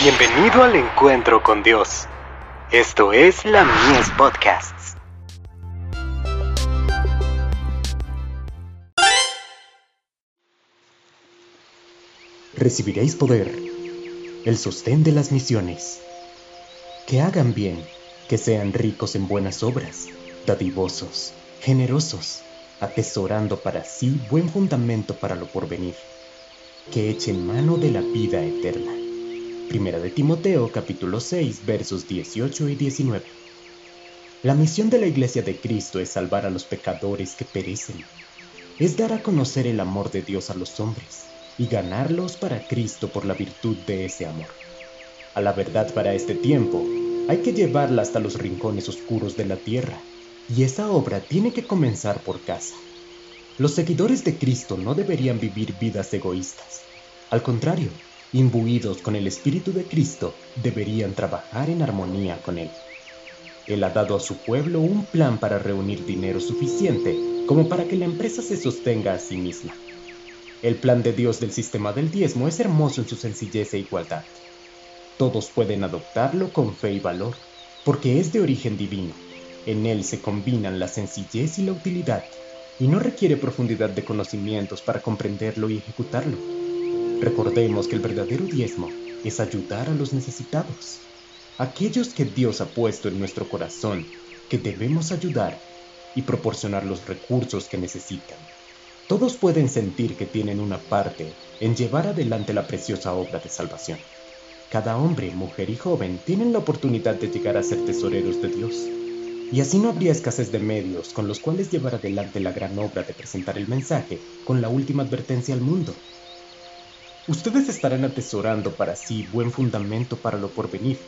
Bienvenido al encuentro con Dios. Esto es la Mies Podcasts. Recibiréis poder, el sostén de las misiones. Que hagan bien, que sean ricos en buenas obras, dadivosos, generosos, atesorando para sí buen fundamento para lo porvenir. Que echen mano de la vida eterna Primera de Timoteo capítulo 6 versos 18 y 19. La misión de la Iglesia de Cristo es salvar a los pecadores que perecen. Es dar a conocer el amor de Dios a los hombres y ganarlos para Cristo por la virtud de ese amor. A la verdad para este tiempo, hay que llevarla hasta los rincones oscuros de la tierra, y esa obra tiene que comenzar por casa. Los seguidores de Cristo no deberían vivir vidas egoístas. Al contrario, imbuidos con el Espíritu de Cristo, deberían trabajar en armonía con Él. Él ha dado a su pueblo un plan para reunir dinero suficiente como para que la empresa se sostenga a sí misma. El plan de Dios del sistema del diezmo es hermoso en su sencillez e igualdad. Todos pueden adoptarlo con fe y valor, porque es de origen divino. En él se combinan la sencillez y la utilidad, y no requiere profundidad de conocimientos para comprenderlo y ejecutarlo. Recordemos que el verdadero diezmo es ayudar a los necesitados, aquellos que Dios ha puesto en nuestro corazón, que debemos ayudar y proporcionar los recursos que necesitan. Todos pueden sentir que tienen una parte en llevar adelante la preciosa obra de salvación. Cada hombre, mujer y joven tienen la oportunidad de llegar a ser tesoreros de Dios. Y así no habría escasez de medios con los cuales llevar adelante la gran obra de presentar el mensaje con la última advertencia al mundo, ustedes estarán atesorando para sí buen fundamento para lo porvenir,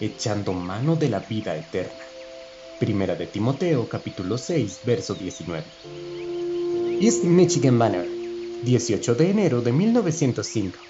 echando mano de la vida eterna. Primera de Timoteo capítulo 6, verso 19. East Michigan Banner, 18 de enero de 1905.